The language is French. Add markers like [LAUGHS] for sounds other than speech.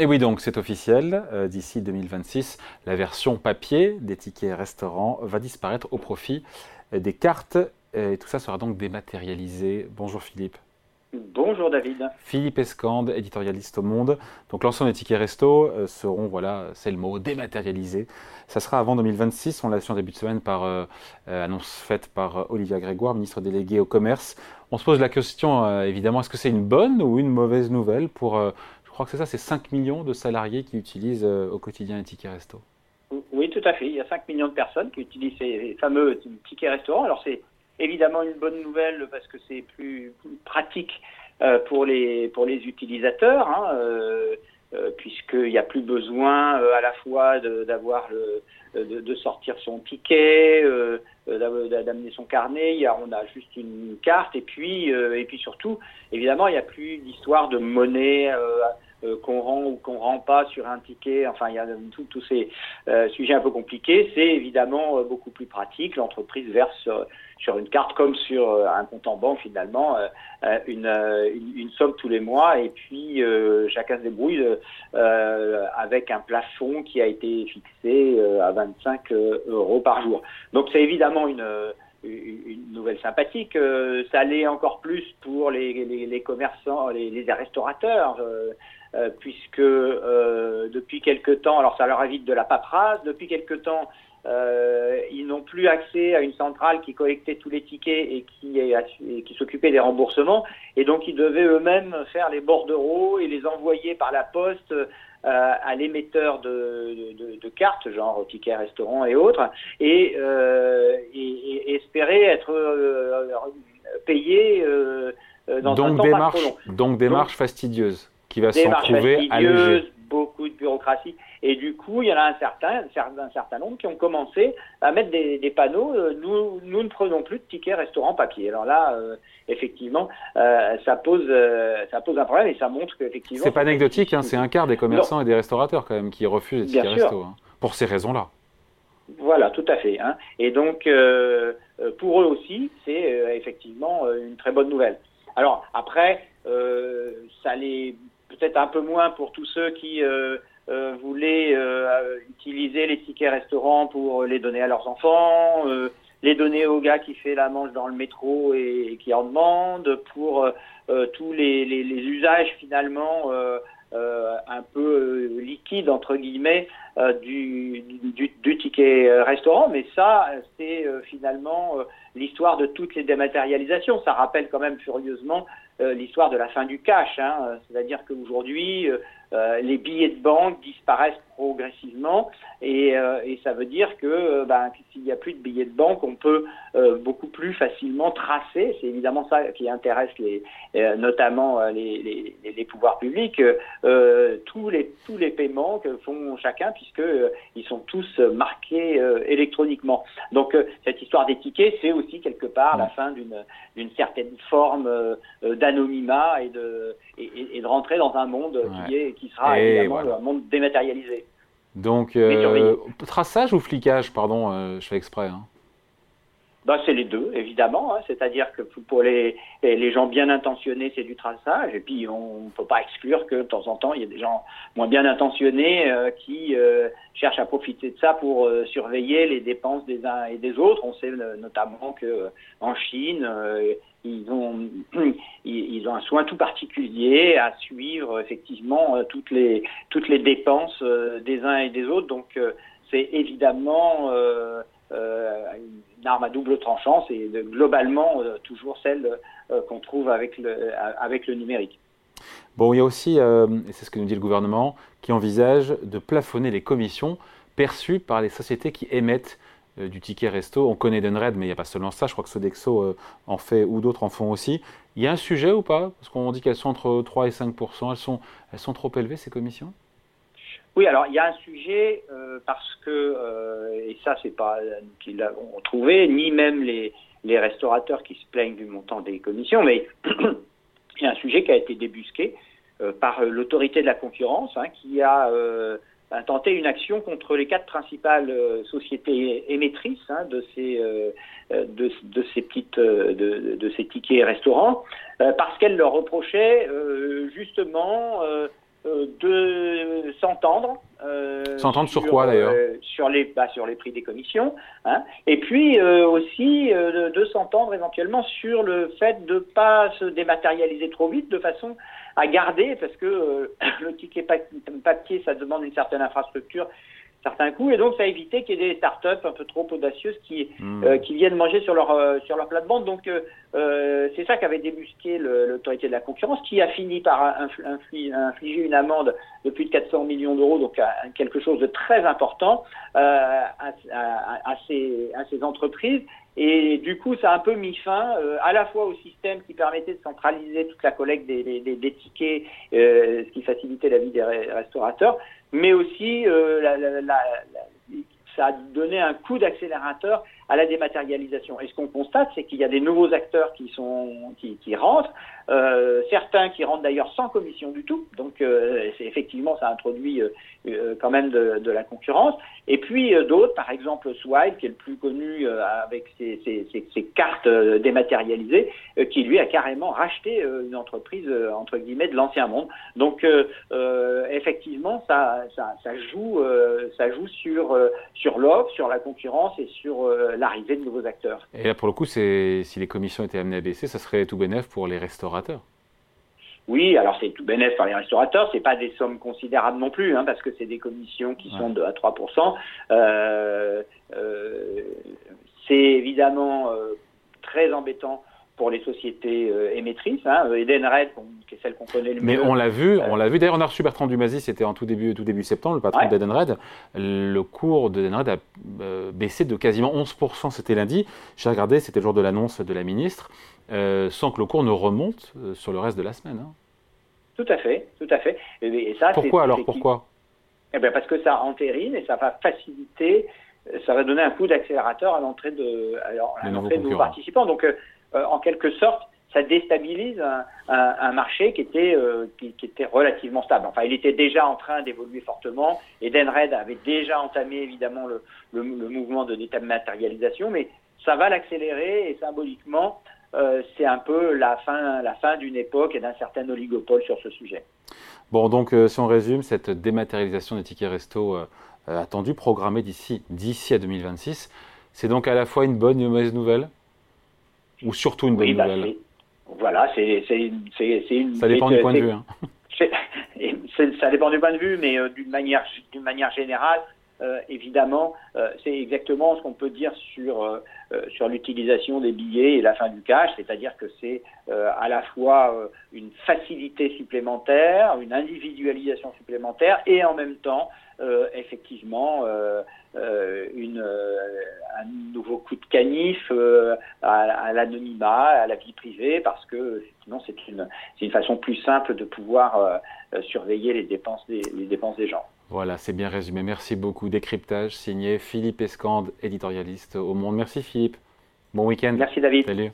Et oui, donc c'est officiel, euh, d'ici 2026, la version papier des tickets restaurants va disparaître au profit des cartes et tout ça sera donc dématérialisé. Bonjour Philippe. Bonjour David. Philippe Escande, éditorialiste au Monde. Donc l'ensemble des tickets resto euh, seront, voilà, c'est le mot, dématérialisés. Ça sera avant 2026, on l'a su en début de semaine par euh, annonce faite par Olivia Grégoire, ministre délégué au commerce. On se pose la question évidemment, est-ce que c'est une bonne ou une mauvaise nouvelle pour crois que c'est ça, c'est 5 millions de salariés qui utilisent euh, au quotidien les tickets resto. Oui, tout à fait. Il y a 5 millions de personnes qui utilisent ces fameux tickets restaurants. Alors c'est évidemment une bonne nouvelle parce que c'est plus, pratique euh, pour, les, pour les utilisateurs, hein, euh, puisqu'il n'y a plus besoin à la fois d'avoir de, de, sortir son ticket, d'amener son carnet. Il y a, on a juste une carte et puis, et puis surtout, évidemment, il n'y a plus d'histoire de monnaie euh, qu'on rend ou qu'on rend pas sur un ticket. Enfin, il y a tous ces euh, sujets un peu compliqués. C'est évidemment euh, beaucoup plus pratique. L'entreprise verse sur une carte comme sur un compte en banque finalement une, une, somme tous les mois et puis chacun se débrouille avec un plafond qui a été fixé à 25 euros par jour. Donc c'est évidemment une une nouvelle sympathique. ça l'est encore plus pour les, les, les commerçants, les, les restaurateurs. Euh, puisque euh, depuis quelque temps, alors ça leur évite de la paperasse, depuis quelque temps, euh, ils n'ont plus accès à une centrale qui collectait tous les tickets et qui, et qui s'occupait des remboursements, et donc ils devaient eux-mêmes faire les bordereaux et les envoyer par la poste euh, à l'émetteur de, de, de, cartes, genre tickets restaurants et autres, et, euh, et, et espérer être payés dans donc un temps démarche, pas trop long. Donc démarche donc, fastidieuse qui va s'en trouver allégé. Beaucoup de bureaucratie. Et du coup, il y en a un certain, un certain nombre qui ont commencé à mettre des, des panneaux. Euh, nous, nous ne prenons plus de tickets restaurant papier. Alors là, euh, effectivement, euh, ça pose, ça pose un problème et ça montre qu'effectivement. C'est pas anecdotique, hein, c'est un quart des commerçants non. et des restaurateurs quand même qui refusent les tickets resto hein, pour ces raisons-là. Voilà, tout à fait. Hein. Et donc, pour eux aussi, c'est effectivement une très bonne nouvelle. Alors après, ça les peut-être un peu moins pour tous ceux qui euh, euh, voulaient euh, utiliser les tickets restaurants pour les donner à leurs enfants, euh, les donner au gars qui fait la manche dans le métro et, qui en demande, pour euh, tous les, les, les, usages finalement un peu liquides entre guillemets du, du, du, ticket restaurant. Mais ça, c'est finalement l'histoire de toutes les dématérialisations. Ça rappelle quand même furieusement euh, l'histoire de la fin du cash. Hein. C'est-à-dire qu'aujourd'hui, euh, euh, les billets de banque disparaissent progressivement et, euh, et ça veut dire que euh, ben, s'il n'y a plus de billets de banque, on peut beaucoup plus facilement tracer. C'est évidemment ça qui intéresse les, notamment les, les, les, pouvoirs publics, tous les tous les paiements que font chacun puisque ils sont tous marqués électroniquement. Donc cette histoire des tickets, c'est aussi quelque part la fin d'une certaine forme d'anonymat et de et, et, de rentrer dans un monde ouais. qui est qui sera et évidemment voilà. un monde dématérialisé. Donc, euh, traçage ou flicage, pardon, euh, je fais exprès. Hein. Bah, c'est les deux, évidemment. Hein. C'est-à-dire que pour les, les gens bien intentionnés, c'est du traçage. Et puis, on ne peut pas exclure que de temps en temps, il y a des gens moins bien intentionnés euh, qui euh, cherchent à profiter de ça pour euh, surveiller les dépenses des uns et des autres. On sait notamment que en Chine, ils ont [CLEARS THROAT] ils ont un soin tout particulier à suivre effectivement toutes les toutes les dépenses des uns et des autres. Donc, c'est évidemment euh, une arme à double tranchant, c'est globalement euh, toujours celle euh, qu'on trouve avec le, avec le numérique. Bon, il y a aussi, euh, et c'est ce que nous dit le gouvernement, qui envisage de plafonner les commissions perçues par les sociétés qui émettent euh, du ticket resto. On connaît Denred, mais il n'y a pas seulement ça. Je crois que Sodexo euh, en fait ou d'autres en font aussi. Il y a un sujet ou pas? Parce qu'on dit qu'elles sont entre 3 et 5 elles sont, elles sont trop élevées, ces commissions? Oui, alors il y a un sujet euh, parce que euh, et ça c'est pas nous qui l'avons trouvé, ni même les, les restaurateurs qui se plaignent du montant des commissions, mais [CLEARS THROAT] il y a un sujet qui a été débusqué euh, par l'autorité de la concurrence, hein, qui a tenté une action contre les quatre principales sociétés émettrices hein, de ces de, de, ces petites de, de, ces tickets restaurants, parce qu'elle leur reprochait justement de s'entendre. s'entendre sur, quoi d'ailleurs Sur les bah, sur les prix des commissions, hein, et puis aussi de, de s'entendre éventuellement sur le fait de pas se dématérialiser trop vite, de façon à garder, parce que [COUGHS] le ticket papier, ça demande une certaine infrastructure certains coûts, et donc ça a évité qu'il y ait des startups un peu trop audacieuses qui, hmm. euh, qui viennent manger sur leur, euh, sur leur plate-bande. Donc euh, euh c'est ça qu'avait débusqué l'autorité de la concurrence, qui a fini par infliger une amende de plus de 400 millions d'euros, donc quelque chose de très important à, à, à, ces, à ces entreprises. Et du coup, ça a un peu mis fin à la fois au système qui permettait de centraliser toute la collecte des, des, des tickets, ce qui facilitait la vie des restaurateurs, mais aussi euh, la, la, la, ça a donné un coup d'accélérateur à la dématérialisation. Et ce qu'on constate, c'est qu'il y a des nouveaux acteurs qui sont qui, rentrent, euh, certains qui rentrent d'ailleurs sans commission du tout. Donc, euh, c'est effectivement, ça introduit euh, quand même de, la concurrence. Et puis d'autres, par exemple Swipe, qui est le plus connu avec ses, cartes dématérialisées, qui lui a carrément racheté une entreprise entre guillemets de l'ancien monde. Donc, effectivement, ça, ça, ça joue, ça joue sur sur l'offre, sur la concurrence et sur l'arrivée de nouveaux acteurs. Et là, pour le coup, si les commissions étaient amenées à baisser, ça serait tout bénéf pour les restaurateurs. Oui, alors c'est tout bénéf par les restaurateurs, c'est pas des sommes considérables non plus, hein, parce que c'est des commissions qui sont de à 3%. Euh, euh, c'est évidemment euh, très embêtant pour les sociétés euh, émettrices. Hein, Edenred, qui est celle qu'on connaît le mieux. Mais on l'a vu, on l'a vu. D'ailleurs, on a reçu Bertrand Dumazy, c'était en tout début, tout début septembre, le patron ouais. d'Edenred. Le cours d'Edenred a euh, baissé de quasiment 11%. C'était lundi. J'ai regardé, c'était le jour de l'annonce de la ministre, euh, sans que le cours ne remonte euh, sur le reste de la semaine. Hein. Tout à fait, tout à fait. Et, et ça, pourquoi alors Pourquoi? Eh bien, Parce que ça entérine et ça va faciliter, ça va donner un coup d'accélérateur à l'entrée de, à de nouveaux participants. Donc, euh, euh, en quelque sorte, ça déstabilise un, marché qui était, euh, qui, était relativement stable. Enfin, il était déjà en train d'évoluer fortement. Edenred avait déjà entamé évidemment le, le, mouvement de dématérialisation, mais ça va l'accélérer et symboliquement, euh, c'est un peu la fin, la fin d'une époque et d'un certain oligopole sur ce sujet. Bon, donc euh, si on résume, cette dématérialisation des tickets resto euh, attendue, programmée d'ici à 2026, c'est donc à la fois une bonne et une mauvaise nouvelle? Ou surtout une bonne oui, bah, nouvelle Voilà, c'est une. Ça dépend du point de vue. Hein. [LAUGHS] ça dépend du point de vue, mais euh, d'une manière, d'une manière générale, euh, évidemment, euh, c'est exactement ce qu'on peut dire sur euh, sur l'utilisation des billets et la fin du cash, c'est-à-dire que c'est à la fois une facilité supplémentaire, une individualisation supplémentaire, et en même temps, effectivement, une, un nouveau coup de canif à, à l'anonymat, à la vie privée, parce que effectivement, c'est une une façon plus simple de pouvoir surveiller les dépenses des les dépenses des gens. Voilà, c'est bien résumé. Merci beaucoup. Décryptage signé Philippe Escande, éditorialiste au Monde. Merci Philippe. Bon week-end. Merci David. Salut.